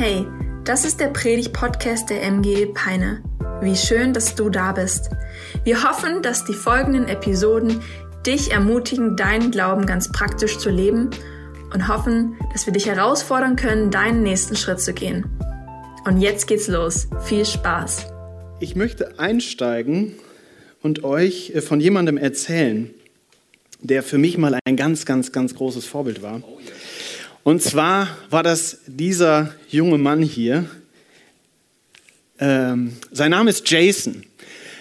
Hey, das ist der Predig-Podcast der MG Peine. Wie schön, dass du da bist. Wir hoffen, dass die folgenden Episoden dich ermutigen, deinen Glauben ganz praktisch zu leben und hoffen, dass wir dich herausfordern können, deinen nächsten Schritt zu gehen. Und jetzt geht's los. Viel Spaß. Ich möchte einsteigen und euch äh, von jemandem erzählen, der für mich mal ein ganz, ganz, ganz großes Vorbild war. Und zwar war das dieser junge Mann hier. Ähm, sein Name ist Jason.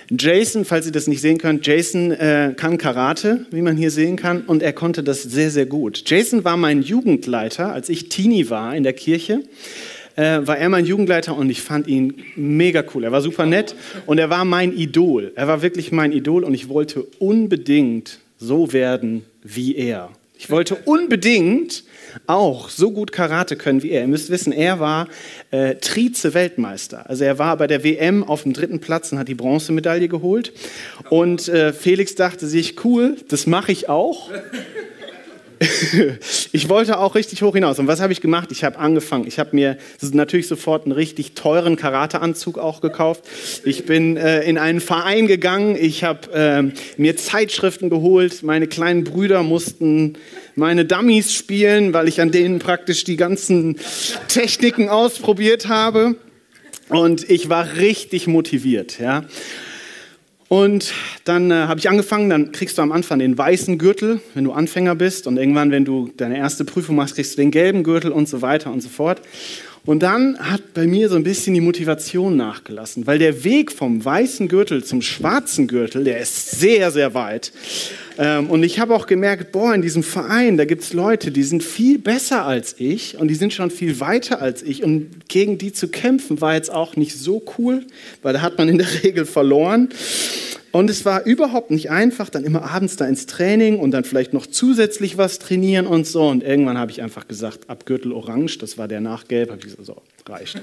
Jason, falls ihr das nicht sehen könnt, Jason äh, kann Karate, wie man hier sehen kann, und er konnte das sehr, sehr gut. Jason war mein Jugendleiter, als ich Teenie war in der Kirche. Äh, war er mein Jugendleiter und ich fand ihn mega cool. Er war super nett und er war mein Idol. Er war wirklich mein Idol und ich wollte unbedingt so werden wie er. Ich wollte unbedingt auch so gut Karate können wie er. Ihr müsst wissen, er war äh, Trize-Weltmeister. Also er war bei der WM auf dem dritten Platz und hat die Bronzemedaille geholt. Und äh, Felix dachte sich, cool, das mache ich auch. Ich wollte auch richtig hoch hinaus. Und was habe ich gemacht? Ich habe angefangen. Ich habe mir natürlich sofort einen richtig teuren Karateanzug auch gekauft. Ich bin äh, in einen Verein gegangen. Ich habe äh, mir Zeitschriften geholt. Meine kleinen Brüder mussten meine Dummies spielen, weil ich an denen praktisch die ganzen Techniken ausprobiert habe. Und ich war richtig motiviert. Ja. Und dann äh, habe ich angefangen, dann kriegst du am Anfang den weißen Gürtel, wenn du Anfänger bist. Und irgendwann, wenn du deine erste Prüfung machst, kriegst du den gelben Gürtel und so weiter und so fort. Und dann hat bei mir so ein bisschen die Motivation nachgelassen, weil der Weg vom weißen Gürtel zum schwarzen Gürtel, der ist sehr, sehr weit. Ähm, und ich habe auch gemerkt, boah, in diesem Verein, da gibt es Leute, die sind viel besser als ich und die sind schon viel weiter als ich. Und gegen die zu kämpfen war jetzt auch nicht so cool, weil da hat man in der Regel verloren. Und es war überhaupt nicht einfach, dann immer abends da ins Training und dann vielleicht noch zusätzlich was trainieren und so. Und irgendwann habe ich einfach gesagt, ab Gürtel orange, das war der Nachgelb, habe ich gesagt, so, reicht.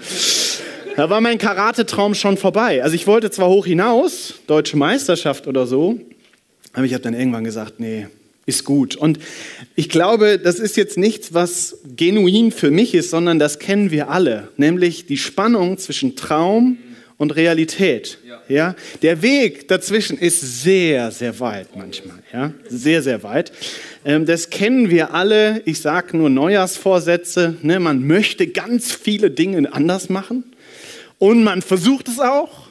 Da war mein Karatetraum schon vorbei. Also ich wollte zwar hoch hinaus, deutsche Meisterschaft oder so, aber ich habe dann irgendwann gesagt, nee, ist gut. Und ich glaube, das ist jetzt nichts, was genuin für mich ist, sondern das kennen wir alle, nämlich die Spannung zwischen Traum und Realität. Ja. Der Weg dazwischen ist sehr, sehr weit manchmal. Ja. Sehr, sehr weit. Ähm, das kennen wir alle. Ich sage nur Neujahrsvorsätze. Ne? Man möchte ganz viele Dinge anders machen und man versucht es auch.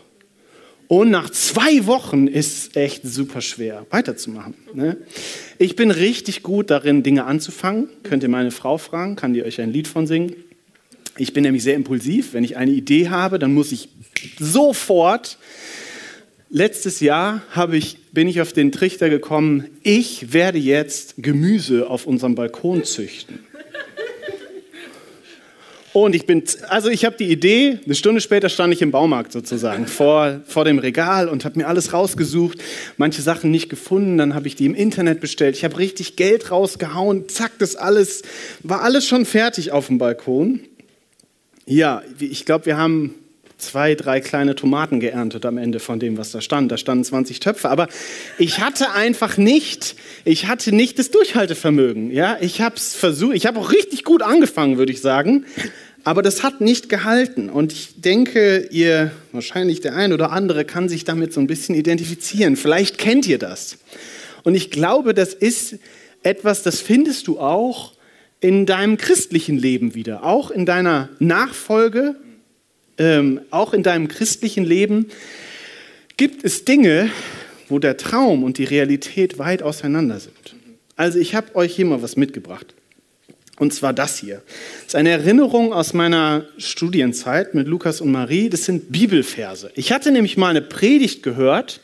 Und nach zwei Wochen ist es echt super schwer, weiterzumachen. Ne? Ich bin richtig gut darin, Dinge anzufangen. Könnt ihr meine Frau fragen, kann die euch ein Lied von singen. Ich bin nämlich sehr impulsiv. Wenn ich eine Idee habe, dann muss ich sofort. Letztes Jahr ich, bin ich auf den Trichter gekommen, ich werde jetzt Gemüse auf unserem Balkon züchten. Und ich bin, also ich habe die Idee, eine Stunde später stand ich im Baumarkt sozusagen vor, vor dem Regal und habe mir alles rausgesucht, manche Sachen nicht gefunden, dann habe ich die im Internet bestellt. Ich habe richtig Geld rausgehauen, zack, das alles, war alles schon fertig auf dem Balkon. Ja, ich glaube, wir haben zwei, drei kleine Tomaten geerntet am Ende von dem, was da stand. Da standen 20 Töpfe. Aber ich hatte einfach nicht, ich hatte nicht das Durchhaltevermögen. Ja, ich habe es versucht. Ich habe auch richtig gut angefangen, würde ich sagen. Aber das hat nicht gehalten. Und ich denke, ihr, wahrscheinlich der ein oder andere, kann sich damit so ein bisschen identifizieren. Vielleicht kennt ihr das. Und ich glaube, das ist etwas, das findest du auch in deinem christlichen Leben wieder. Auch in deiner Nachfolge, ähm, auch in deinem christlichen Leben gibt es Dinge, wo der Traum und die Realität weit auseinander sind. Also ich habe euch hier mal was mitgebracht. Und zwar das hier. Das ist eine Erinnerung aus meiner Studienzeit mit Lukas und Marie. Das sind Bibelverse. Ich hatte nämlich mal eine Predigt gehört,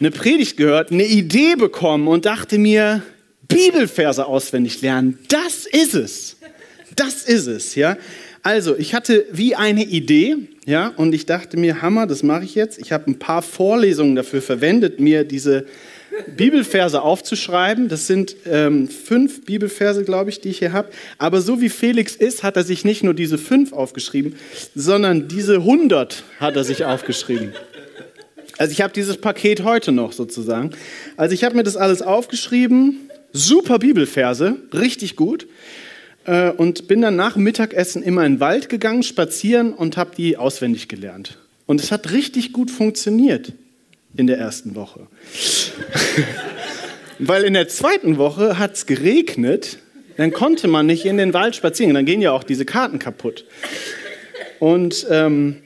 eine Predigt gehört, eine Idee bekommen und dachte mir, Bibelverse auswendig lernen, das ist es. Das ist es, ja. Also, ich hatte wie eine Idee, ja, und ich dachte mir, Hammer, das mache ich jetzt. Ich habe ein paar Vorlesungen dafür verwendet, mir diese Bibelverse aufzuschreiben. Das sind ähm, fünf Bibelverse, glaube ich, die ich hier habe. Aber so wie Felix ist, hat er sich nicht nur diese fünf aufgeschrieben, sondern diese hundert hat er sich aufgeschrieben. Also ich habe dieses Paket heute noch sozusagen. Also ich habe mir das alles aufgeschrieben. Super Bibelverse, richtig gut. äh, und bin dann nach Mittagessen immer in den Wald gegangen, spazieren und habe die auswendig gelernt. Und es hat richtig gut funktioniert in der ersten Woche. Weil in der zweiten Woche hat es geregnet, dann konnte man nicht in den Wald spazieren, dann gehen ja auch diese Karten kaputt. Und ähm,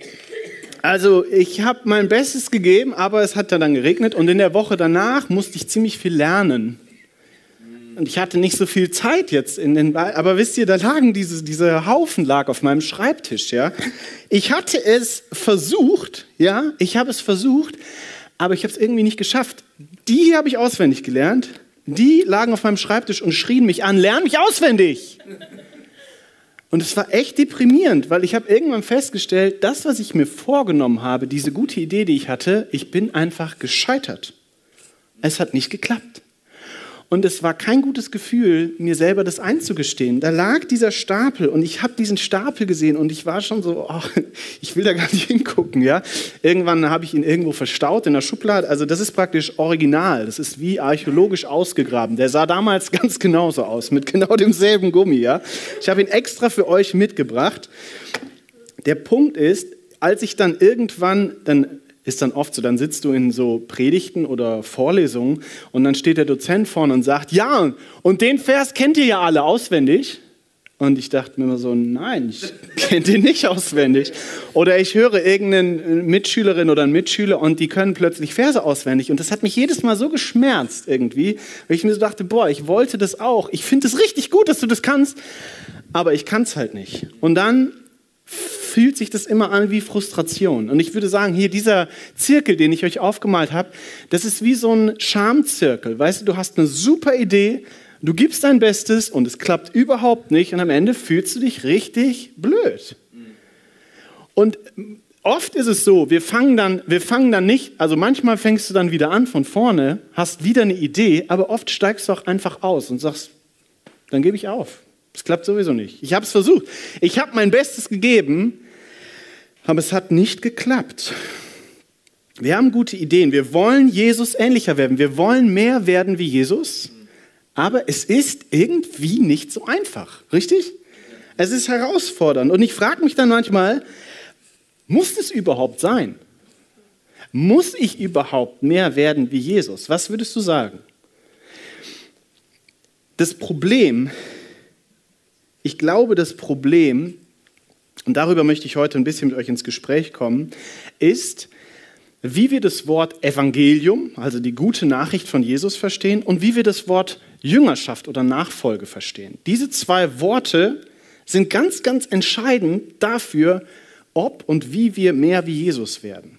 also ich habe mein Bestes gegeben, aber es hat dann geregnet und in der Woche danach musste ich ziemlich viel lernen. Und ich hatte nicht so viel Zeit jetzt in den, aber wisst ihr, da lagen diese, diese Haufen lag auf meinem Schreibtisch, ja. Ich hatte es versucht, ja, ich habe es versucht, aber ich habe es irgendwie nicht geschafft. Die habe ich auswendig gelernt, die lagen auf meinem Schreibtisch und schrien mich an, lern mich auswendig. Und es war echt deprimierend, weil ich habe irgendwann festgestellt, das, was ich mir vorgenommen habe, diese gute Idee, die ich hatte, ich bin einfach gescheitert. Es hat nicht geklappt. Und es war kein gutes Gefühl, mir selber das einzugestehen. Da lag dieser Stapel und ich habe diesen Stapel gesehen und ich war schon so, oh, ich will da gar nicht hingucken. Ja? Irgendwann habe ich ihn irgendwo verstaut in der Schublade. Also das ist praktisch original. Das ist wie archäologisch ausgegraben. Der sah damals ganz genauso aus, mit genau demselben Gummi. Ja? Ich habe ihn extra für euch mitgebracht. Der Punkt ist, als ich dann irgendwann, dann ist dann oft so, dann sitzt du in so Predigten oder Vorlesungen und dann steht der Dozent vorne und sagt, ja, und den Vers kennt ihr ja alle auswendig. Und ich dachte mir immer so, nein, ich kenne den nicht auswendig. Oder ich höre irgendeine Mitschülerin oder einen Mitschüler und die können plötzlich Verse auswendig. Und das hat mich jedes Mal so geschmerzt irgendwie, weil ich mir so dachte, boah, ich wollte das auch. Ich finde es richtig gut, dass du das kannst, aber ich kann es halt nicht. Und dann fühlt sich das immer an wie Frustration. Und ich würde sagen, hier dieser Zirkel, den ich euch aufgemalt habe, das ist wie so ein Schamzirkel. Weißt du, du hast eine super Idee, du gibst dein Bestes und es klappt überhaupt nicht und am Ende fühlst du dich richtig blöd. Und oft ist es so, wir fangen dann, wir fangen dann nicht, also manchmal fängst du dann wieder an von vorne, hast wieder eine Idee, aber oft steigst du auch einfach aus und sagst, dann gebe ich auf. Es klappt sowieso nicht. Ich habe es versucht. Ich habe mein Bestes gegeben, aber es hat nicht geklappt. Wir haben gute Ideen. Wir wollen Jesus ähnlicher werden. Wir wollen mehr werden wie Jesus. Aber es ist irgendwie nicht so einfach. Richtig? Es ist herausfordernd. Und ich frage mich dann manchmal, muss es überhaupt sein? Muss ich überhaupt mehr werden wie Jesus? Was würdest du sagen? Das Problem ist, ich glaube, das Problem, und darüber möchte ich heute ein bisschen mit euch ins Gespräch kommen, ist, wie wir das Wort Evangelium, also die gute Nachricht von Jesus verstehen, und wie wir das Wort Jüngerschaft oder Nachfolge verstehen. Diese zwei Worte sind ganz, ganz entscheidend dafür, ob und wie wir mehr wie Jesus werden.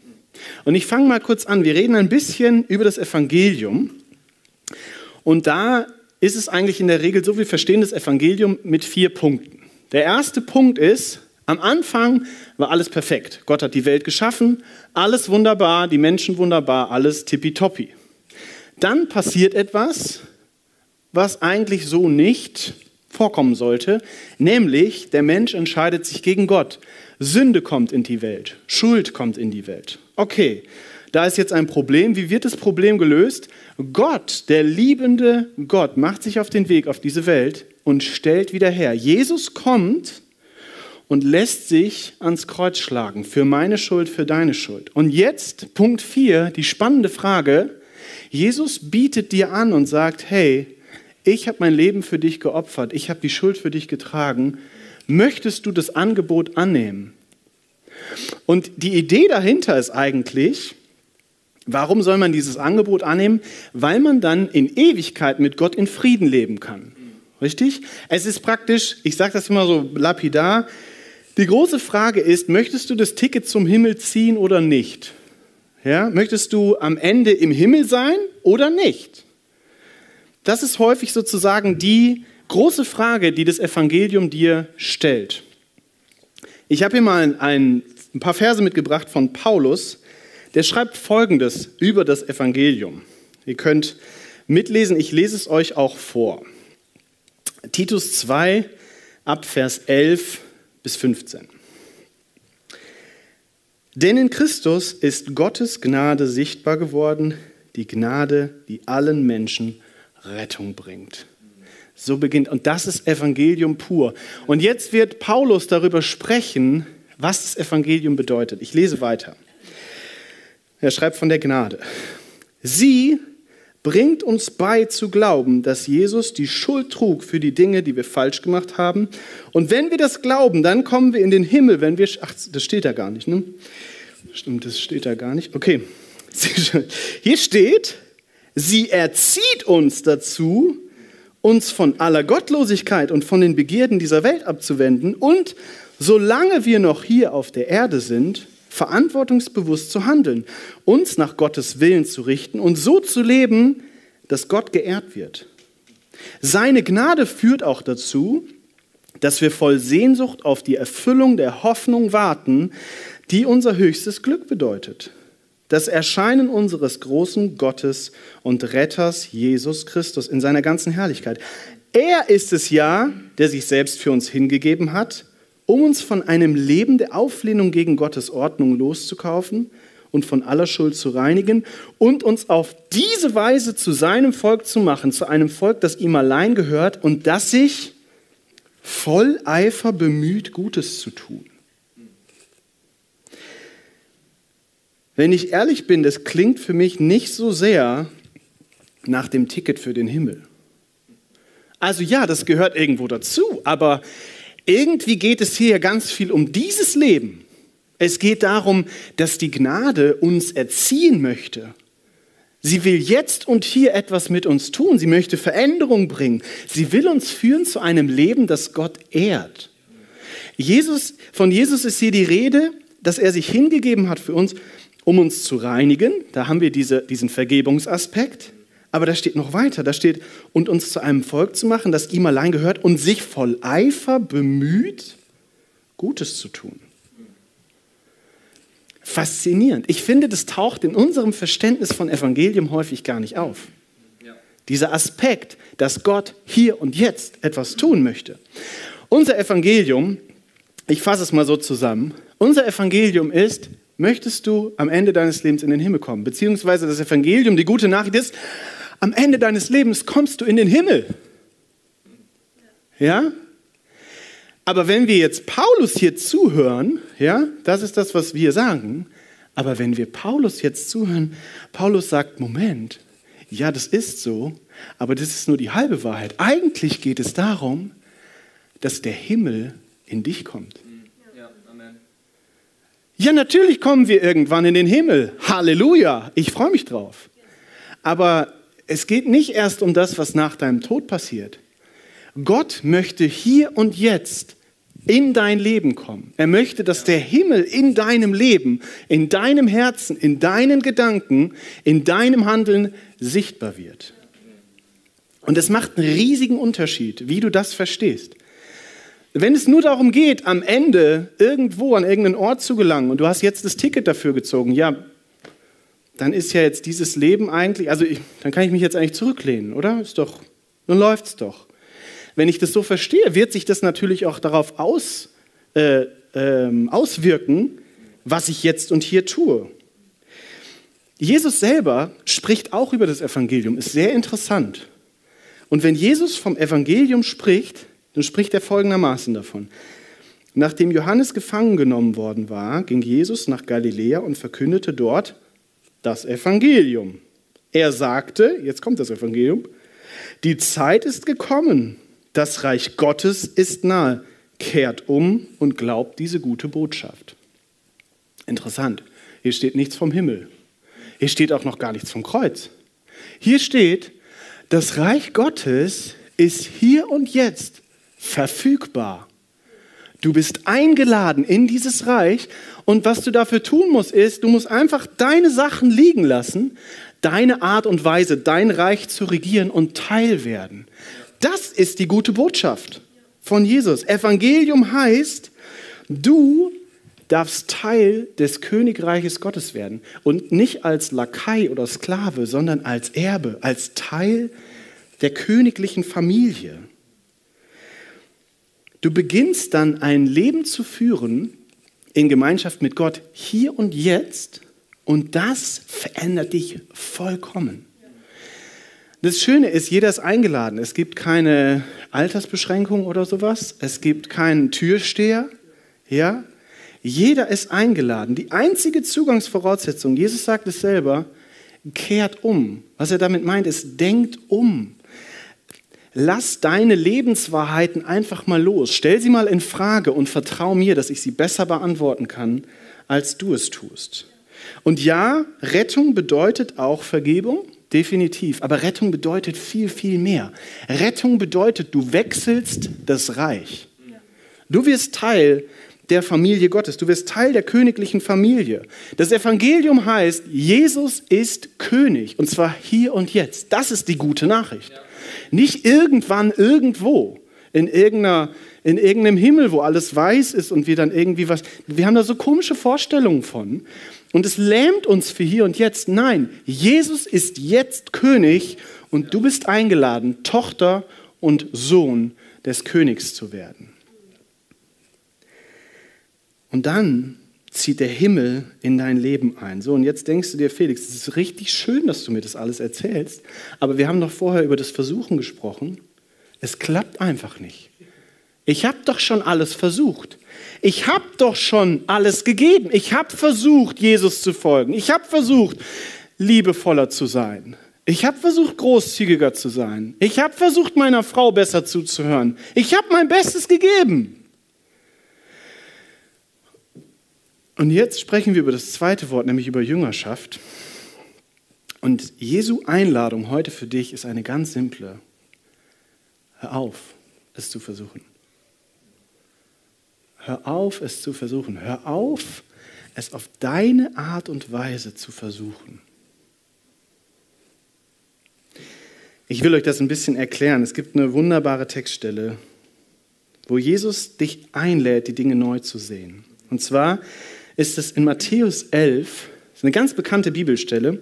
Und ich fange mal kurz an. Wir reden ein bisschen über das Evangelium. Und da ist es eigentlich in der Regel so, wir verstehen das Evangelium mit vier Punkten. Der erste Punkt ist, am Anfang war alles perfekt. Gott hat die Welt geschaffen, alles wunderbar, die Menschen wunderbar, alles tippitoppi. Dann passiert etwas, was eigentlich so nicht vorkommen sollte, nämlich der Mensch entscheidet sich gegen Gott. Sünde kommt in die Welt, Schuld kommt in die Welt. Okay, da ist jetzt ein Problem. Wie wird das Problem gelöst? Gott, der liebende Gott, macht sich auf den Weg auf diese Welt und stellt wieder her. Jesus kommt und lässt sich ans Kreuz schlagen für meine Schuld, für deine Schuld. Und jetzt Punkt 4, die spannende Frage. Jesus bietet dir an und sagt, hey, ich habe mein Leben für dich geopfert, ich habe die Schuld für dich getragen. Möchtest du das Angebot annehmen? Und die Idee dahinter ist eigentlich, Warum soll man dieses Angebot annehmen? Weil man dann in Ewigkeit mit Gott in Frieden leben kann. Richtig? Es ist praktisch, ich sage das immer so lapidar, die große Frage ist, möchtest du das Ticket zum Himmel ziehen oder nicht? Ja, möchtest du am Ende im Himmel sein oder nicht? Das ist häufig sozusagen die große Frage, die das Evangelium dir stellt. Ich habe hier mal ein, ein paar Verse mitgebracht von Paulus, der schreibt Folgendes über das Evangelium. Ihr könnt mitlesen, ich lese es euch auch vor. Titus 2 ab Vers 11 bis 15. Denn in Christus ist Gottes Gnade sichtbar geworden, die Gnade, die allen Menschen Rettung bringt. So beginnt. Und das ist Evangelium pur. Und jetzt wird Paulus darüber sprechen, was das Evangelium bedeutet. Ich lese weiter. Er schreibt von der Gnade. Sie bringt uns bei zu glauben, dass Jesus die Schuld trug für die Dinge, die wir falsch gemacht haben. Und wenn wir das glauben, dann kommen wir in den Himmel, wenn wir, ach, das steht da gar nicht, ne? Stimmt, das steht da gar nicht. Okay. Hier steht, sie erzieht uns dazu, uns von aller Gottlosigkeit und von den Begierden dieser Welt abzuwenden und solange wir noch hier auf der Erde sind, verantwortungsbewusst zu handeln, uns nach Gottes Willen zu richten und so zu leben, dass Gott geehrt wird. Seine Gnade führt auch dazu, dass wir voll Sehnsucht auf die Erfüllung der Hoffnung warten, die unser höchstes Glück bedeutet. Das Erscheinen unseres großen Gottes und Retters Jesus Christus in seiner ganzen Herrlichkeit. Er ist es ja, der sich selbst für uns hingegeben hat, um uns von einem Leben der Auflehnung gegen Gottes Ordnung loszukaufen und von aller Schuld zu reinigen und uns auf diese Weise zu seinem Volk zu machen, zu einem Volk, das ihm allein gehört und das sich voll Eifer bemüht, Gutes zu tun. Wenn ich ehrlich bin, das klingt für mich nicht so sehr nach dem Ticket für den Himmel. Also ja, das gehört irgendwo dazu, aber irgendwie geht es hier ganz viel um dieses Leben. Es geht darum, dass die Gnade uns erziehen möchte. Sie will jetzt und hier etwas mit uns tun. Sie möchte Veränderung bringen. Sie will uns führen zu einem Leben, das Gott ehrt. Jesus, von Jesus ist hier die Rede, dass er sich hingegeben hat für uns, um uns zu reinigen. Da haben wir diese, diesen Vergebungsaspekt. Aber da steht noch weiter, da steht, und uns zu einem Volk zu machen, das ihm allein gehört und sich voll Eifer bemüht, Gutes zu tun. Faszinierend. Ich finde, das taucht in unserem Verständnis von Evangelium häufig gar nicht auf. Dieser Aspekt, dass Gott hier und jetzt etwas tun möchte. Unser Evangelium, ich fasse es mal so zusammen, unser Evangelium ist, möchtest du am Ende deines Lebens in den Himmel kommen? Beziehungsweise das Evangelium, die gute Nachricht ist, am Ende deines Lebens kommst du in den Himmel. Ja? Aber wenn wir jetzt Paulus hier zuhören, ja, das ist das, was wir sagen. Aber wenn wir Paulus jetzt zuhören, Paulus sagt, Moment, ja, das ist so, aber das ist nur die halbe Wahrheit. Eigentlich geht es darum, dass der Himmel in dich kommt. Ja, ja natürlich kommen wir irgendwann in den Himmel. Halleluja, ich freue mich drauf. Aber es geht nicht erst um das, was nach deinem Tod passiert. Gott möchte hier und jetzt in dein Leben kommen. Er möchte, dass der Himmel in deinem Leben, in deinem Herzen, in deinen Gedanken, in deinem Handeln sichtbar wird. Und es macht einen riesigen Unterschied, wie du das verstehst. Wenn es nur darum geht, am Ende irgendwo an irgendeinen Ort zu gelangen und du hast jetzt das Ticket dafür gezogen, ja, dann ist ja jetzt dieses Leben eigentlich, also ich, dann kann ich mich jetzt eigentlich zurücklehnen, oder? Ist doch, dann läuft's doch. Wenn ich das so verstehe, wird sich das natürlich auch darauf aus, äh, äh, auswirken, was ich jetzt und hier tue. Jesus selber spricht auch über das Evangelium, ist sehr interessant. Und wenn Jesus vom Evangelium spricht, dann spricht er folgendermaßen davon. Nachdem Johannes gefangen genommen worden war, ging Jesus nach Galiläa und verkündete dort das Evangelium. Er sagte, jetzt kommt das Evangelium, die Zeit ist gekommen, das Reich Gottes ist nahe, kehrt um und glaubt diese gute Botschaft. Interessant, hier steht nichts vom Himmel, hier steht auch noch gar nichts vom Kreuz. Hier steht, das Reich Gottes ist hier und jetzt verfügbar. Du bist eingeladen in dieses Reich und was du dafür tun musst, ist, du musst einfach deine Sachen liegen lassen, deine Art und Weise, dein Reich zu regieren und Teil werden. Das ist die gute Botschaft von Jesus. Evangelium heißt, du darfst Teil des Königreiches Gottes werden und nicht als Lakai oder Sklave, sondern als Erbe, als Teil der königlichen Familie. Du beginnst dann ein Leben zu führen in Gemeinschaft mit Gott hier und jetzt und das verändert dich vollkommen. Das Schöne ist, jeder ist eingeladen. Es gibt keine Altersbeschränkung oder sowas. Es gibt keinen Türsteher. Ja? Jeder ist eingeladen. Die einzige Zugangsvoraussetzung, Jesus sagt es selber, kehrt um. Was er damit meint, ist, denkt um. Lass deine Lebenswahrheiten einfach mal los. Stell sie mal in Frage und vertrau mir, dass ich sie besser beantworten kann, als du es tust. Und ja, Rettung bedeutet auch Vergebung, definitiv. Aber Rettung bedeutet viel, viel mehr. Rettung bedeutet, du wechselst das Reich. Du wirst Teil der Familie Gottes. Du wirst Teil der königlichen Familie. Das Evangelium heißt, Jesus ist König. Und zwar hier und jetzt. Das ist die gute Nachricht. Nicht irgendwann irgendwo in, irgendeiner, in irgendeinem Himmel, wo alles weiß ist und wir dann irgendwie was. Wir haben da so komische Vorstellungen von. Und es lähmt uns für hier und jetzt. Nein, Jesus ist jetzt König und du bist eingeladen, Tochter und Sohn des Königs zu werden. Und dann zieht der Himmel in dein Leben ein. So, und jetzt denkst du dir, Felix, es ist richtig schön, dass du mir das alles erzählst, aber wir haben doch vorher über das Versuchen gesprochen. Es klappt einfach nicht. Ich habe doch schon alles versucht. Ich habe doch schon alles gegeben. Ich habe versucht, Jesus zu folgen. Ich habe versucht, liebevoller zu sein. Ich habe versucht, großzügiger zu sein. Ich habe versucht, meiner Frau besser zuzuhören. Ich habe mein Bestes gegeben. Und jetzt sprechen wir über das zweite Wort, nämlich über Jüngerschaft. Und Jesu Einladung heute für dich ist eine ganz simple. Hör auf, es zu versuchen. Hör auf, es zu versuchen. Hör auf, es auf deine Art und Weise zu versuchen. Ich will euch das ein bisschen erklären. Es gibt eine wunderbare Textstelle, wo Jesus dich einlädt, die Dinge neu zu sehen. Und zwar ist es in Matthäus 11, das ist eine ganz bekannte Bibelstelle,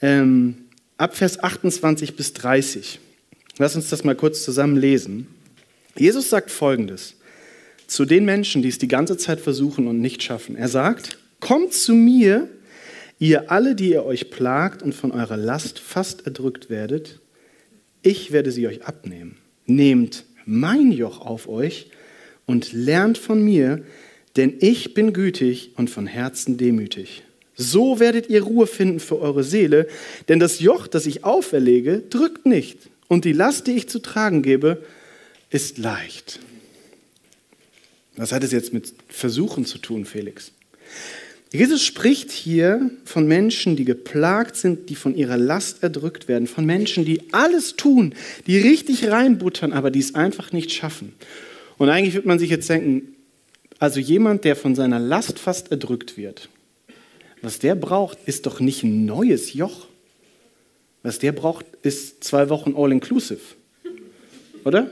ähm, ab Vers 28 bis 30. Lass uns das mal kurz zusammen lesen. Jesus sagt folgendes zu den Menschen, die es die ganze Zeit versuchen und nicht schaffen. Er sagt, kommt zu mir, ihr alle, die ihr euch plagt und von eurer Last fast erdrückt werdet, ich werde sie euch abnehmen. Nehmt mein Joch auf euch und lernt von mir, denn ich bin gütig und von Herzen demütig. So werdet ihr Ruhe finden für eure Seele, denn das Joch, das ich auferlege, drückt nicht, und die Last, die ich zu tragen gebe, ist leicht. Was hat es jetzt mit Versuchen zu tun, Felix? Jesus spricht hier von Menschen, die geplagt sind, die von ihrer Last erdrückt werden, von Menschen, die alles tun, die richtig reinbuttern, aber die es einfach nicht schaffen. Und eigentlich wird man sich jetzt denken, also jemand, der von seiner Last fast erdrückt wird, was der braucht, ist doch nicht ein neues Joch. Was der braucht, ist zwei Wochen All-Inclusive. Oder?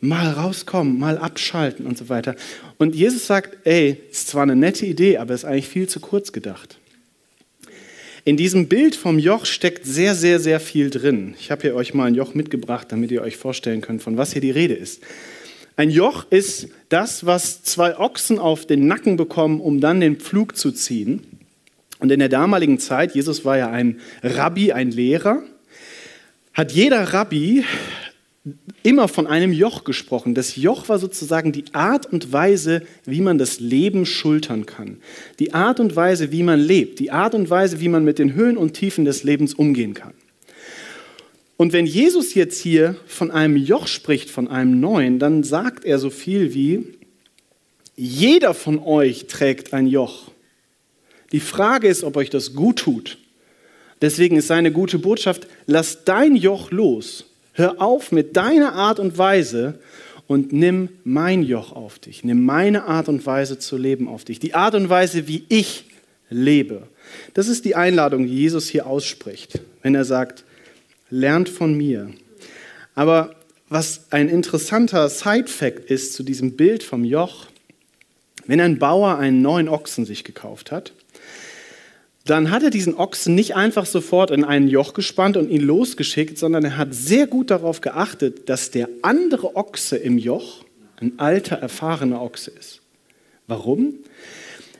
Mal rauskommen, mal abschalten und so weiter. Und Jesus sagt, ey, ist zwar eine nette Idee, aber ist eigentlich viel zu kurz gedacht. In diesem Bild vom Joch steckt sehr, sehr, sehr viel drin. Ich habe hier euch mal ein Joch mitgebracht, damit ihr euch vorstellen könnt, von was hier die Rede ist. Ein Joch ist das, was zwei Ochsen auf den Nacken bekommen, um dann den Pflug zu ziehen. Und in der damaligen Zeit, Jesus war ja ein Rabbi, ein Lehrer, hat jeder Rabbi immer von einem Joch gesprochen. Das Joch war sozusagen die Art und Weise, wie man das Leben schultern kann. Die Art und Weise, wie man lebt. Die Art und Weise, wie man mit den Höhen und Tiefen des Lebens umgehen kann. Und wenn Jesus jetzt hier von einem Joch spricht, von einem neuen, dann sagt er so viel wie, jeder von euch trägt ein Joch. Die Frage ist, ob euch das gut tut. Deswegen ist seine gute Botschaft, lass dein Joch los. Hör auf mit deiner Art und Weise und nimm mein Joch auf dich. Nimm meine Art und Weise zu leben auf dich. Die Art und Weise, wie ich lebe. Das ist die Einladung, die Jesus hier ausspricht, wenn er sagt, lernt von mir. Aber was ein interessanter Side-Fact ist zu diesem Bild vom Joch, wenn ein Bauer einen neuen Ochsen sich gekauft hat, dann hat er diesen Ochsen nicht einfach sofort in ein Joch gespannt und ihn losgeschickt, sondern er hat sehr gut darauf geachtet, dass der andere Ochse im Joch ein alter, erfahrener Ochse ist. Warum?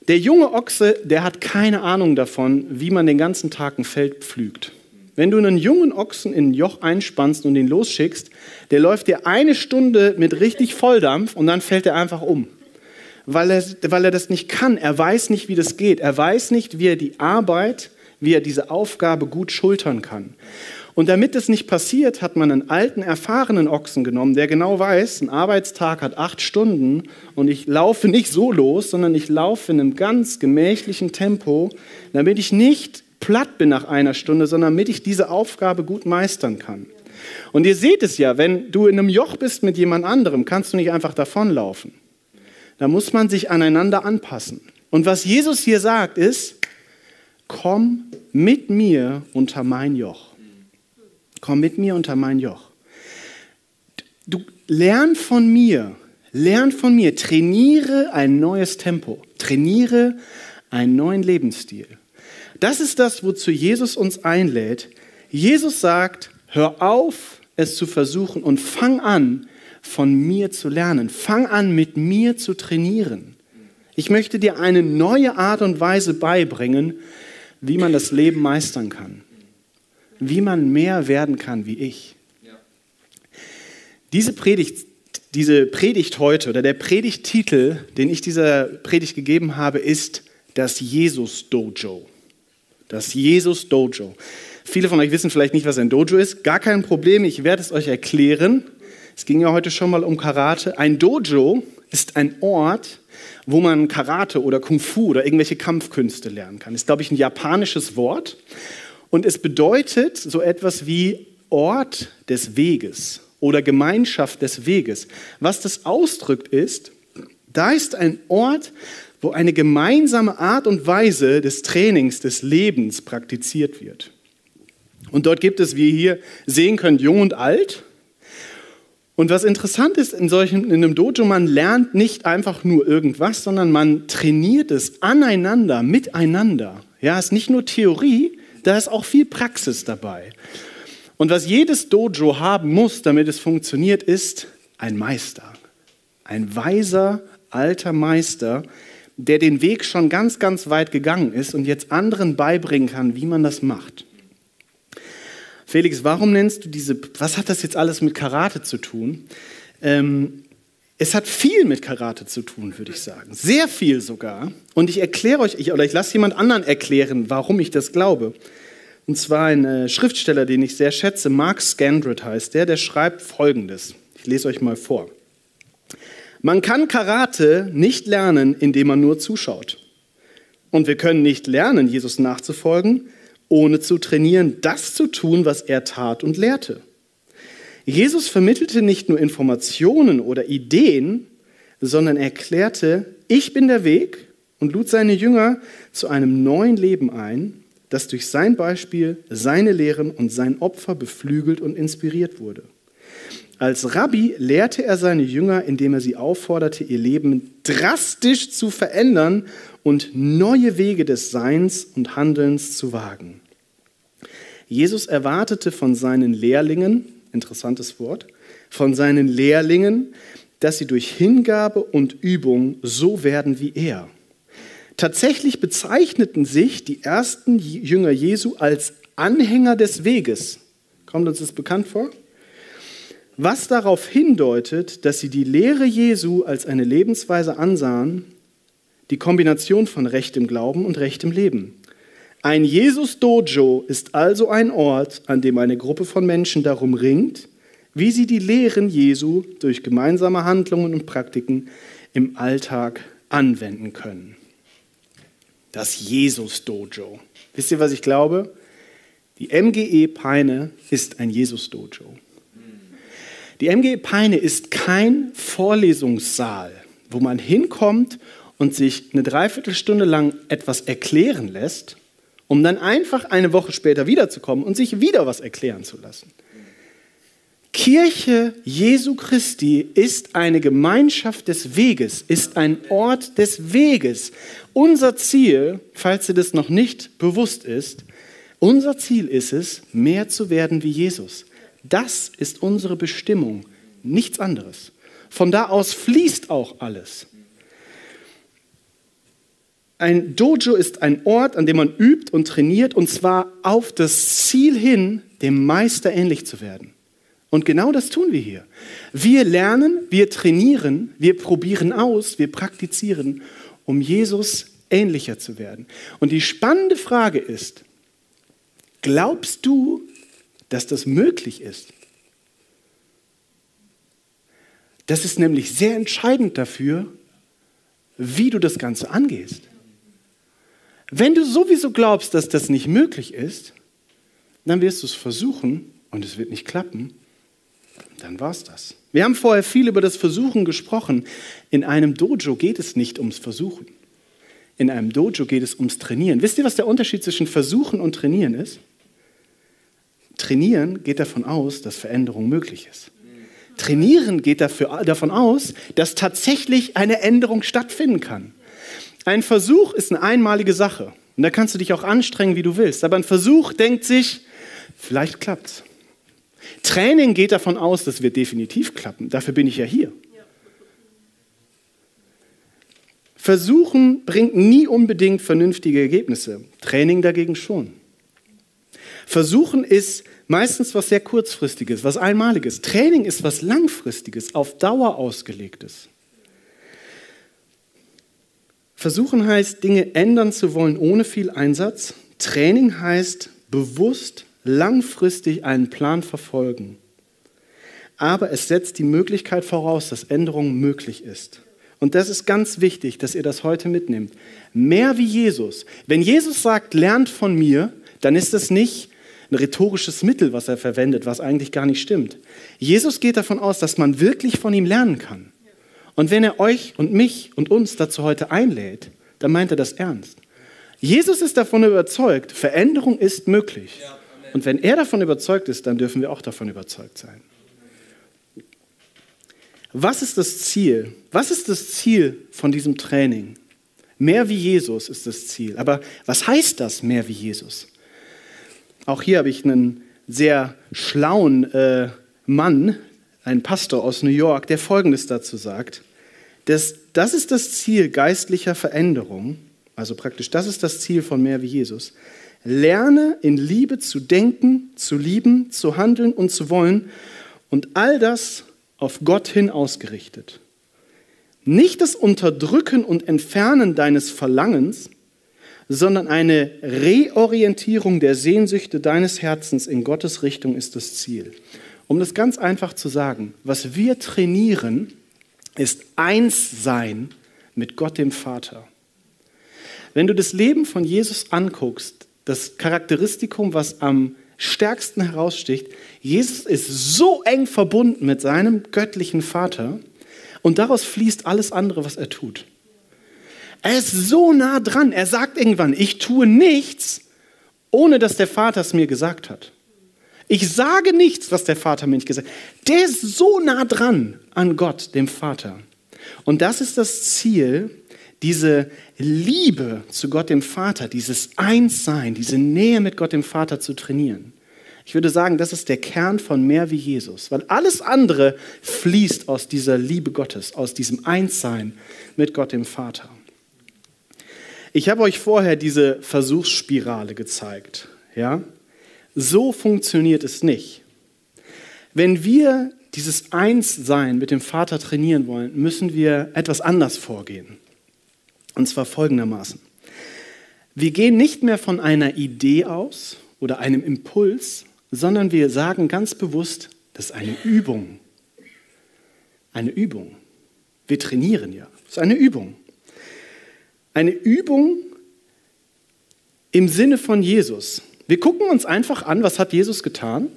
Der junge Ochse, der hat keine Ahnung davon, wie man den ganzen Tag ein Feld pflügt. Wenn du einen jungen Ochsen in ein Joch einspannst und ihn losschickst, der läuft dir eine Stunde mit richtig Volldampf und dann fällt er einfach um. Weil er, weil er das nicht kann. Er weiß nicht, wie das geht. Er weiß nicht, wie er die Arbeit, wie er diese Aufgabe gut schultern kann. Und damit das nicht passiert, hat man einen alten, erfahrenen Ochsen genommen, der genau weiß, ein Arbeitstag hat acht Stunden und ich laufe nicht so los, sondern ich laufe in einem ganz gemächlichen Tempo, damit ich nicht platt bin nach einer Stunde, sondern damit ich diese Aufgabe gut meistern kann. Und ihr seht es ja, wenn du in einem Joch bist mit jemand anderem, kannst du nicht einfach davonlaufen. Da muss man sich aneinander anpassen. Und was Jesus hier sagt ist, komm mit mir unter mein Joch. Komm mit mir unter mein Joch. Du lern von mir, lern von mir, trainiere ein neues Tempo, trainiere einen neuen Lebensstil. Das ist das, wozu Jesus uns einlädt. Jesus sagt, hör auf, es zu versuchen und fang an, von mir zu lernen. Fang an, mit mir zu trainieren. Ich möchte dir eine neue Art und Weise beibringen, wie man das Leben meistern kann. Wie man mehr werden kann wie ich. Diese Predigt, diese Predigt heute oder der Predigttitel, den ich dieser Predigt gegeben habe, ist das Jesus Dojo. Das Jesus Dojo. Viele von euch wissen vielleicht nicht, was ein Dojo ist. Gar kein Problem, ich werde es euch erklären. Es ging ja heute schon mal um Karate. Ein Dojo ist ein Ort, wo man Karate oder Kung Fu oder irgendwelche Kampfkünste lernen kann. Ist, glaube ich, ein japanisches Wort. Und es bedeutet so etwas wie Ort des Weges oder Gemeinschaft des Weges. Was das ausdrückt ist, da ist ein Ort, wo eine gemeinsame Art und Weise des Trainings, des Lebens praktiziert wird. Und dort gibt es, wie ihr hier sehen könnt, jung und alt. Und was interessant ist in, solchen, in einem Dojo, man lernt nicht einfach nur irgendwas, sondern man trainiert es aneinander, miteinander. Ja, es ist nicht nur Theorie, da ist auch viel Praxis dabei. Und was jedes Dojo haben muss, damit es funktioniert, ist ein Meister. Ein weiser, alter Meister, der den Weg schon ganz, ganz weit gegangen ist und jetzt anderen beibringen kann, wie man das macht. Felix, warum nennst du diese, was hat das jetzt alles mit Karate zu tun? Ähm, es hat viel mit Karate zu tun, würde ich sagen. Sehr viel sogar. Und ich erkläre euch, ich, oder ich lasse jemand anderen erklären, warum ich das glaube. Und zwar ein äh, Schriftsteller, den ich sehr schätze, Mark Scandrett heißt der, der schreibt folgendes. Ich lese euch mal vor. Man kann Karate nicht lernen, indem man nur zuschaut. Und wir können nicht lernen, Jesus nachzufolgen, ohne zu trainieren, das zu tun, was er tat und lehrte. Jesus vermittelte nicht nur Informationen oder Ideen, sondern erklärte, ich bin der Weg und lud seine Jünger zu einem neuen Leben ein, das durch sein Beispiel, seine Lehren und sein Opfer beflügelt und inspiriert wurde. Als Rabbi lehrte er seine Jünger, indem er sie aufforderte, ihr Leben drastisch zu verändern und neue Wege des Seins und Handelns zu wagen. Jesus erwartete von seinen Lehrlingen, interessantes Wort, von seinen Lehrlingen, dass sie durch Hingabe und Übung so werden wie er. Tatsächlich bezeichneten sich die ersten Jünger Jesu als Anhänger des Weges. Kommt uns das bekannt vor? Was darauf hindeutet, dass sie die Lehre Jesu als eine Lebensweise ansahen, die Kombination von rechtem Glauben und rechtem Leben. Ein Jesus-Dojo ist also ein Ort, an dem eine Gruppe von Menschen darum ringt, wie sie die Lehren Jesu durch gemeinsame Handlungen und Praktiken im Alltag anwenden können. Das Jesus-Dojo. Wisst ihr, was ich glaube? Die MGE Peine ist ein Jesus-Dojo. Die MG Peine ist kein Vorlesungssaal, wo man hinkommt und sich eine Dreiviertelstunde lang etwas erklären lässt, um dann einfach eine Woche später wiederzukommen und sich wieder was erklären zu lassen. Kirche Jesu Christi ist eine Gemeinschaft des Weges, ist ein Ort des Weges. Unser Ziel, falls dir das noch nicht bewusst ist, unser Ziel ist es, mehr zu werden wie Jesus. Das ist unsere Bestimmung, nichts anderes. Von da aus fließt auch alles. Ein Dojo ist ein Ort, an dem man übt und trainiert, und zwar auf das Ziel hin, dem Meister ähnlich zu werden. Und genau das tun wir hier. Wir lernen, wir trainieren, wir probieren aus, wir praktizieren, um Jesus ähnlicher zu werden. Und die spannende Frage ist, glaubst du, dass das möglich ist? Das ist nämlich sehr entscheidend dafür, wie du das Ganze angehst. Wenn du sowieso glaubst, dass das nicht möglich ist, dann wirst du es versuchen und es wird nicht klappen. Dann war es das. Wir haben vorher viel über das Versuchen gesprochen. In einem Dojo geht es nicht ums Versuchen. In einem Dojo geht es ums Trainieren. Wisst ihr, was der Unterschied zwischen Versuchen und Trainieren ist? Trainieren geht davon aus, dass Veränderung möglich ist. Trainieren geht dafür, davon aus, dass tatsächlich eine Änderung stattfinden kann. Ein Versuch ist eine einmalige Sache. Und da kannst du dich auch anstrengen, wie du willst. Aber ein Versuch denkt sich, vielleicht klappt's. Training geht davon aus, das wird definitiv klappen. Dafür bin ich ja hier. Versuchen bringt nie unbedingt vernünftige Ergebnisse. Training dagegen schon. Versuchen ist meistens was sehr kurzfristiges, was einmaliges. Training ist was langfristiges, auf Dauer ausgelegtes. Versuchen heißt, Dinge ändern zu wollen ohne viel Einsatz. Training heißt, bewusst langfristig einen Plan verfolgen. Aber es setzt die Möglichkeit voraus, dass Änderung möglich ist. Und das ist ganz wichtig, dass ihr das heute mitnehmt. Mehr wie Jesus. Wenn Jesus sagt, lernt von mir, dann ist das nicht ein rhetorisches Mittel, was er verwendet, was eigentlich gar nicht stimmt. Jesus geht davon aus, dass man wirklich von ihm lernen kann. Und wenn er euch und mich und uns dazu heute einlädt, dann meint er das ernst. Jesus ist davon überzeugt, Veränderung ist möglich. Und wenn er davon überzeugt ist, dann dürfen wir auch davon überzeugt sein. Was ist das Ziel? Was ist das Ziel von diesem Training? Mehr wie Jesus ist das Ziel. Aber was heißt das, mehr wie Jesus? Auch hier habe ich einen sehr schlauen äh, Mann, einen Pastor aus New York, der Folgendes dazu sagt. Das, das ist das Ziel geistlicher Veränderung, also praktisch das ist das Ziel von mehr wie Jesus. Lerne in Liebe zu denken, zu lieben, zu handeln und zu wollen und all das auf Gott hin ausgerichtet. Nicht das Unterdrücken und Entfernen deines Verlangens, sondern eine Reorientierung der Sehnsüchte deines Herzens in Gottes Richtung ist das Ziel. Um das ganz einfach zu sagen, was wir trainieren, ist eins sein mit Gott dem Vater. Wenn du das Leben von Jesus anguckst, das Charakteristikum, was am stärksten heraussticht, Jesus ist so eng verbunden mit seinem göttlichen Vater und daraus fließt alles andere, was er tut. Er ist so nah dran. Er sagt irgendwann, ich tue nichts, ohne dass der Vater es mir gesagt hat. Ich sage nichts, was der Vater mir nicht gesagt hat. Der ist so nah dran an Gott, dem Vater. Und das ist das Ziel, diese Liebe zu Gott, dem Vater, dieses Einssein, diese Nähe mit Gott, dem Vater zu trainieren. Ich würde sagen, das ist der Kern von mehr wie Jesus, weil alles andere fließt aus dieser Liebe Gottes, aus diesem Einssein mit Gott, dem Vater. Ich habe euch vorher diese Versuchsspirale gezeigt. Ja? So funktioniert es nicht. Wenn wir dieses Einssein mit dem Vater trainieren wollen, müssen wir etwas anders vorgehen. Und zwar folgendermaßen. Wir gehen nicht mehr von einer Idee aus oder einem Impuls, sondern wir sagen ganz bewusst, das ist eine Übung. Eine Übung. Wir trainieren ja. Das ist eine Übung. Eine Übung im Sinne von Jesus. Wir gucken uns einfach an, was hat Jesus getan?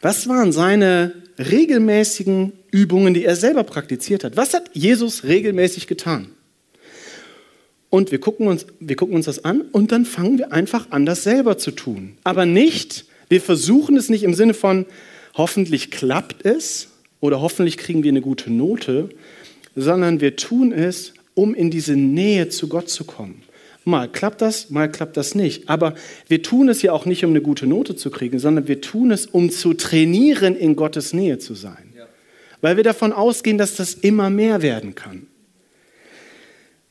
Was waren seine regelmäßigen Übungen, die er selber praktiziert hat? Was hat Jesus regelmäßig getan? Und wir gucken, uns, wir gucken uns das an und dann fangen wir einfach an, das selber zu tun. Aber nicht, wir versuchen es nicht im Sinne von, hoffentlich klappt es oder hoffentlich kriegen wir eine gute Note, sondern wir tun es, um in diese Nähe zu Gott zu kommen. Mal klappt das, mal klappt das nicht. Aber wir tun es ja auch nicht, um eine gute Note zu kriegen, sondern wir tun es, um zu trainieren, in Gottes Nähe zu sein. Ja. Weil wir davon ausgehen, dass das immer mehr werden kann.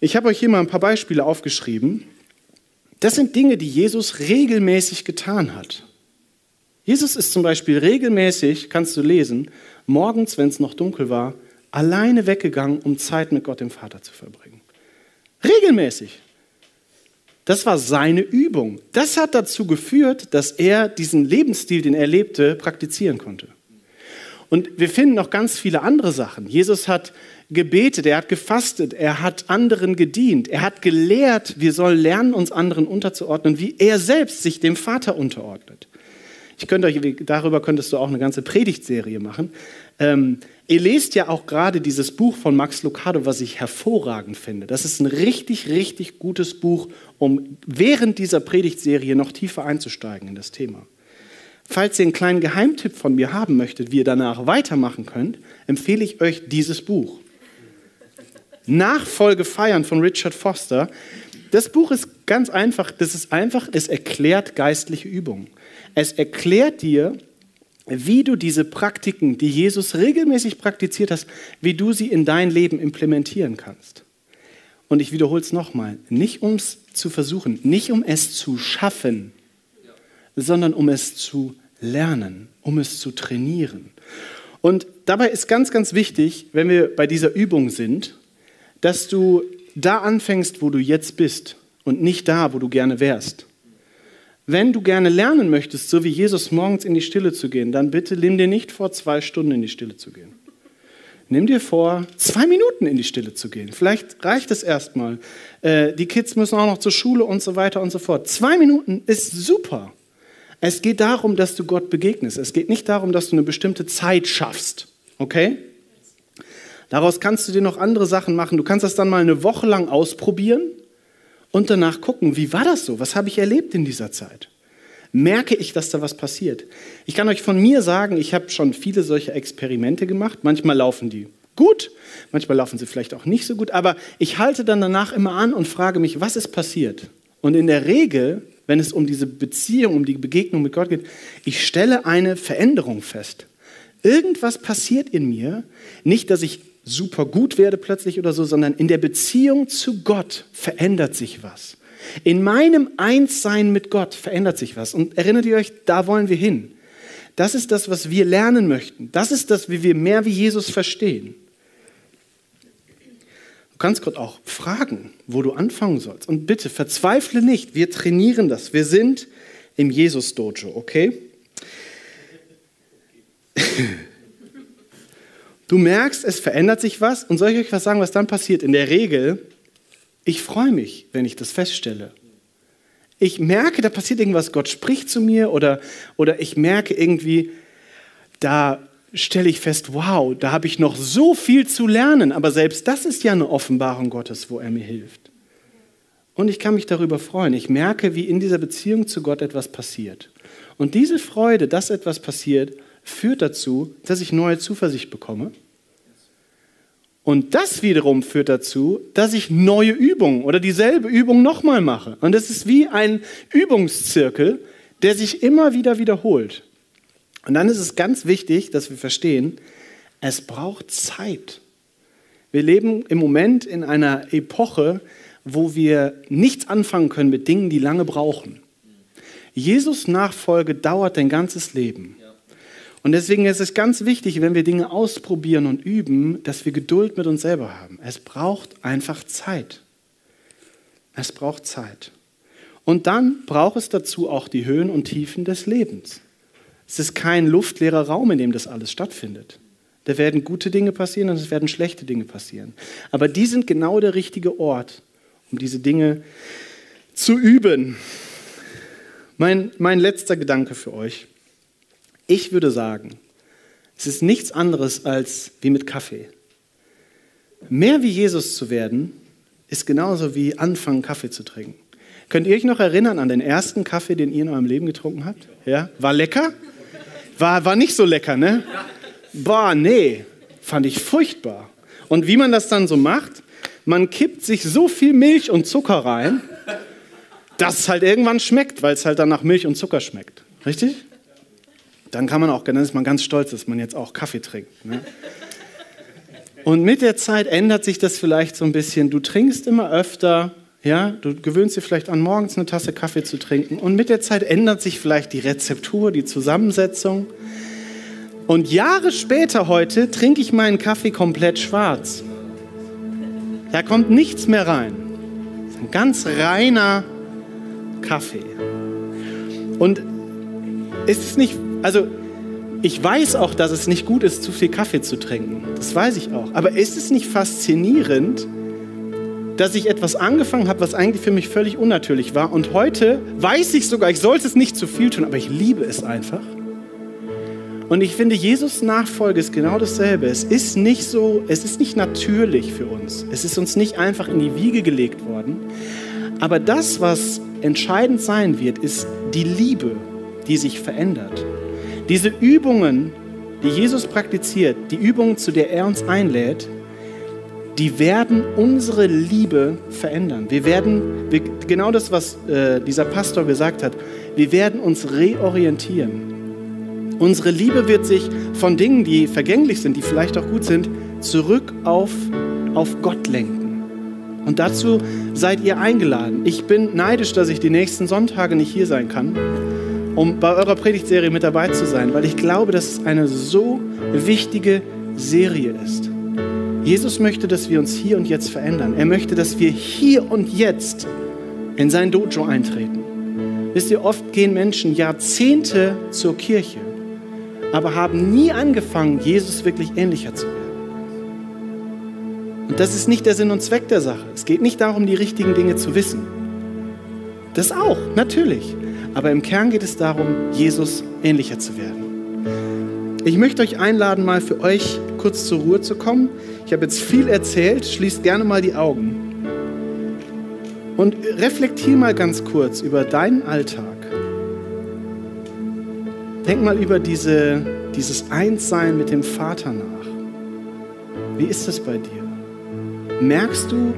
Ich habe euch hier mal ein paar Beispiele aufgeschrieben. Das sind Dinge, die Jesus regelmäßig getan hat. Jesus ist zum Beispiel regelmäßig, kannst du lesen, morgens, wenn es noch dunkel war, alleine weggegangen, um Zeit mit Gott dem Vater zu verbringen. Regelmäßig. Das war seine Übung. Das hat dazu geführt, dass er diesen Lebensstil, den er lebte, praktizieren konnte. Und wir finden noch ganz viele andere Sachen. Jesus hat gebetet, er hat gefastet, er hat anderen gedient, er hat gelehrt, wir sollen lernen, uns anderen unterzuordnen, wie er selbst sich dem Vater unterordnet. Ich könnte euch, darüber könntest du auch eine ganze Predigtserie machen. Ähm, ihr lest ja auch gerade dieses Buch von Max Lucado, was ich hervorragend finde. Das ist ein richtig, richtig gutes Buch, um während dieser Predigtserie noch tiefer einzusteigen in das Thema. Falls ihr einen kleinen Geheimtipp von mir haben möchtet, wie ihr danach weitermachen könnt, empfehle ich euch dieses Buch. Nachfolge feiern von Richard Foster. Das Buch ist ganz einfach, das ist einfach, es erklärt geistliche Übungen. Es erklärt dir, wie du diese Praktiken, die Jesus regelmäßig praktiziert hast, wie du sie in dein Leben implementieren kannst. Und ich wiederhole es nochmal, nicht um es zu versuchen, nicht um es zu schaffen, sondern um es zu lernen, um es zu trainieren. Und dabei ist ganz, ganz wichtig, wenn wir bei dieser Übung sind, dass du da anfängst, wo du jetzt bist und nicht da, wo du gerne wärst. Wenn du gerne lernen möchtest, so wie Jesus morgens in die Stille zu gehen, dann bitte nimm dir nicht vor, zwei Stunden in die Stille zu gehen. Nimm dir vor, zwei Minuten in die Stille zu gehen. Vielleicht reicht es erstmal. Äh, die Kids müssen auch noch zur Schule und so weiter und so fort. Zwei Minuten ist super. Es geht darum, dass du Gott begegnest. Es geht nicht darum, dass du eine bestimmte Zeit schaffst. Okay? Daraus kannst du dir noch andere Sachen machen. Du kannst das dann mal eine Woche lang ausprobieren und danach gucken, wie war das so? Was habe ich erlebt in dieser Zeit? Merke ich, dass da was passiert? Ich kann euch von mir sagen, ich habe schon viele solche Experimente gemacht. Manchmal laufen die gut, manchmal laufen sie vielleicht auch nicht so gut, aber ich halte dann danach immer an und frage mich, was ist passiert? Und in der Regel, wenn es um diese Beziehung, um die Begegnung mit Gott geht, ich stelle eine Veränderung fest. Irgendwas passiert in mir, nicht, dass ich super gut werde plötzlich oder so, sondern in der Beziehung zu Gott verändert sich was. In meinem Einssein mit Gott verändert sich was. Und erinnert ihr euch, da wollen wir hin. Das ist das, was wir lernen möchten. Das ist das, wie wir mehr wie Jesus verstehen. Du kannst Gott auch fragen, wo du anfangen sollst. Und bitte verzweifle nicht. Wir trainieren das. Wir sind im Jesus-Dojo, okay? Du merkst, es verändert sich was. Und soll ich euch was sagen, was dann passiert? In der Regel, ich freue mich, wenn ich das feststelle. Ich merke, da passiert irgendwas, Gott spricht zu mir oder, oder ich merke irgendwie, da stelle ich fest, wow, da habe ich noch so viel zu lernen. Aber selbst das ist ja eine Offenbarung Gottes, wo er mir hilft. Und ich kann mich darüber freuen. Ich merke, wie in dieser Beziehung zu Gott etwas passiert. Und diese Freude, dass etwas passiert, führt dazu, dass ich neue Zuversicht bekomme. Und das wiederum führt dazu, dass ich neue Übungen oder dieselbe Übung nochmal mache. Und es ist wie ein Übungszirkel, der sich immer wieder wiederholt. Und dann ist es ganz wichtig, dass wir verstehen, es braucht Zeit. Wir leben im Moment in einer Epoche, wo wir nichts anfangen können mit Dingen, die lange brauchen. Jesus Nachfolge dauert dein ganzes Leben. Und deswegen ist es ganz wichtig, wenn wir Dinge ausprobieren und üben, dass wir Geduld mit uns selber haben. Es braucht einfach Zeit. Es braucht Zeit. Und dann braucht es dazu auch die Höhen und Tiefen des Lebens. Es ist kein luftleerer Raum, in dem das alles stattfindet. Da werden gute Dinge passieren und es werden schlechte Dinge passieren. Aber die sind genau der richtige Ort, um diese Dinge zu üben. Mein, mein letzter Gedanke für euch. Ich würde sagen, es ist nichts anderes als wie mit Kaffee. Mehr wie Jesus zu werden, ist genauso wie anfangen, Kaffee zu trinken. Könnt ihr euch noch erinnern an den ersten Kaffee, den ihr in eurem Leben getrunken habt? Ja? War lecker? War, war nicht so lecker, ne? Boah, nee, fand ich furchtbar. Und wie man das dann so macht, man kippt sich so viel Milch und Zucker rein, dass es halt irgendwann schmeckt, weil es halt dann nach Milch und Zucker schmeckt. Richtig? Dann kann man auch, dann ist man ganz stolz, dass man jetzt auch Kaffee trinkt. Ne? Und mit der Zeit ändert sich das vielleicht so ein bisschen. Du trinkst immer öfter, ja, du gewöhnst dir vielleicht an, morgens eine Tasse Kaffee zu trinken. Und mit der Zeit ändert sich vielleicht die Rezeptur, die Zusammensetzung. Und Jahre später heute trinke ich meinen Kaffee komplett schwarz. Da kommt nichts mehr rein. Ein ganz reiner Kaffee. Und ist es nicht, also ich weiß auch, dass es nicht gut ist, zu viel Kaffee zu trinken. Das weiß ich auch. Aber ist es nicht faszinierend, dass ich etwas angefangen habe, was eigentlich für mich völlig unnatürlich war. Und heute weiß ich sogar, ich sollte es nicht zu viel tun, aber ich liebe es einfach. Und ich finde, Jesus Nachfolge ist genau dasselbe. Es ist nicht so, es ist nicht natürlich für uns. Es ist uns nicht einfach in die Wiege gelegt worden. Aber das, was entscheidend sein wird, ist die Liebe, die sich verändert. Diese Übungen, die Jesus praktiziert, die Übungen, zu der er uns einlädt, die werden unsere Liebe verändern. Wir werden, wir, genau das, was äh, dieser Pastor gesagt hat, wir werden uns reorientieren. Unsere Liebe wird sich von Dingen, die vergänglich sind, die vielleicht auch gut sind, zurück auf, auf Gott lenken. Und dazu seid ihr eingeladen. Ich bin neidisch, dass ich die nächsten Sonntage nicht hier sein kann, um bei eurer Predigtserie mit dabei zu sein, weil ich glaube, dass es eine so wichtige Serie ist. Jesus möchte, dass wir uns hier und jetzt verändern. Er möchte, dass wir hier und jetzt in sein Dojo eintreten. Wisst ihr, oft gehen Menschen Jahrzehnte zur Kirche, aber haben nie angefangen, Jesus wirklich ähnlicher zu werden. Und das ist nicht der Sinn und Zweck der Sache. Es geht nicht darum, die richtigen Dinge zu wissen. Das auch, natürlich. Aber im Kern geht es darum, Jesus ähnlicher zu werden. Ich möchte euch einladen, mal für euch kurz zur Ruhe zu kommen. Ich habe jetzt viel erzählt, schließt gerne mal die Augen. Und reflektier mal ganz kurz über deinen Alltag. Denk mal über diese, dieses Einssein mit dem Vater nach. Wie ist das bei dir? Merkst du,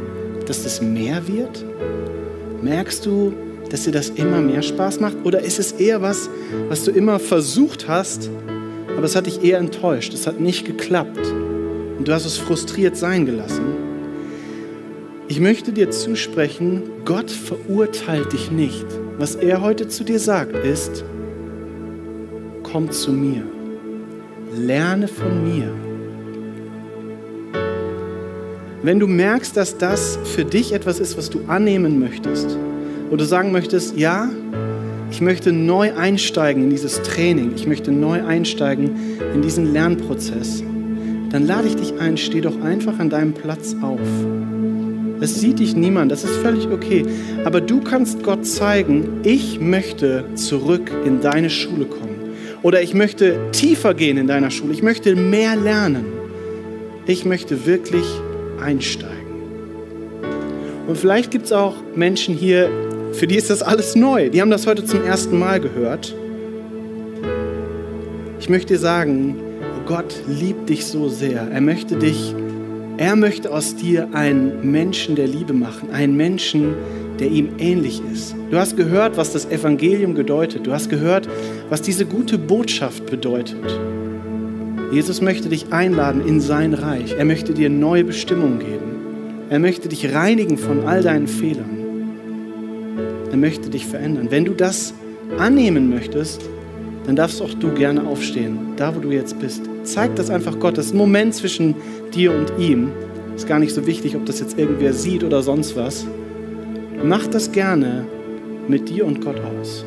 dass das mehr wird? Merkst du, dass dir das immer mehr Spaß macht? Oder ist es eher was, was du immer versucht hast, aber es hat dich eher enttäuscht. Es hat nicht geklappt. Und du hast es frustriert sein gelassen. Ich möchte dir zusprechen, Gott verurteilt dich nicht. Was er heute zu dir sagt, ist, komm zu mir. Lerne von mir. Wenn du merkst, dass das für dich etwas ist, was du annehmen möchtest, wo du sagen möchtest, ja, ich möchte neu einsteigen in dieses Training. Ich möchte neu einsteigen in diesen Lernprozess. Dann lade ich dich ein, steh doch einfach an deinem Platz auf. Es sieht dich niemand, das ist völlig okay. Aber du kannst Gott zeigen, ich möchte zurück in deine Schule kommen. Oder ich möchte tiefer gehen in deiner Schule. Ich möchte mehr lernen. Ich möchte wirklich einsteigen. Und vielleicht gibt es auch Menschen hier, für die ist das alles neu. Die haben das heute zum ersten Mal gehört. Ich möchte dir sagen, Gott liebt dich so sehr. Er möchte dich, er möchte aus dir einen Menschen der Liebe machen, einen Menschen, der ihm ähnlich ist. Du hast gehört, was das Evangelium bedeutet. Du hast gehört, was diese gute Botschaft bedeutet. Jesus möchte dich einladen in sein Reich. Er möchte dir neue Bestimmungen geben. Er möchte dich reinigen von all deinen Fehlern. Er möchte dich verändern. Wenn du das annehmen möchtest, dann darfst auch du gerne aufstehen, da wo du jetzt bist. Zeig das einfach Gott. Das ist ein Moment zwischen dir und ihm. Ist gar nicht so wichtig, ob das jetzt irgendwer sieht oder sonst was. Mach das gerne mit dir und Gott aus.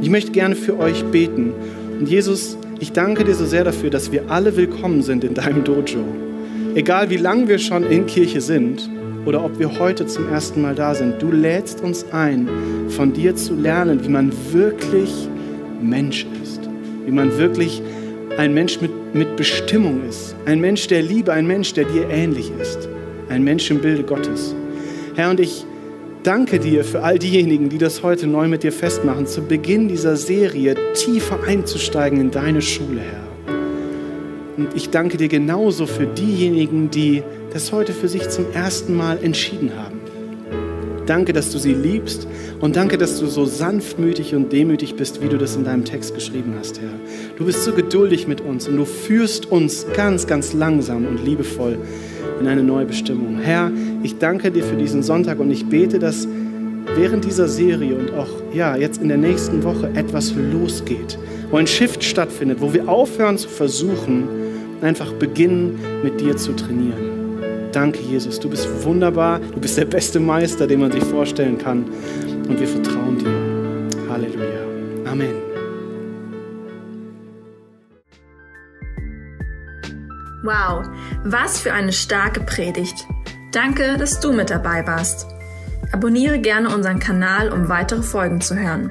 Ich möchte gerne für euch beten. Und Jesus, ich danke dir so sehr dafür, dass wir alle willkommen sind in deinem Dojo. Egal wie lange wir schon in Kirche sind, oder ob wir heute zum ersten Mal da sind. Du lädst uns ein, von dir zu lernen, wie man wirklich Mensch ist, wie man wirklich ein Mensch mit, mit Bestimmung ist, ein Mensch der Liebe, ein Mensch, der dir ähnlich ist, ein Mensch im Bilde Gottes. Herr, und ich danke dir für all diejenigen, die das heute neu mit dir festmachen, zu Beginn dieser Serie tiefer einzusteigen in deine Schule, Herr. Und ich danke dir genauso für diejenigen, die das heute für sich zum ersten Mal entschieden haben. Danke, dass du sie liebst und danke, dass du so sanftmütig und demütig bist, wie du das in deinem Text geschrieben hast, Herr. Du bist so geduldig mit uns und du führst uns ganz, ganz langsam und liebevoll in eine neue Bestimmung. Herr, ich danke dir für diesen Sonntag und ich bete, dass während dieser Serie und auch ja, jetzt in der nächsten Woche etwas losgeht, wo ein Shift stattfindet, wo wir aufhören zu versuchen, einfach beginnen mit dir zu trainieren. Danke, Jesus. Du bist wunderbar. Du bist der beste Meister, den man sich vorstellen kann. Und wir vertrauen dir. Halleluja. Amen. Wow, was für eine starke Predigt. Danke, dass du mit dabei warst. Abonniere gerne unseren Kanal, um weitere Folgen zu hören.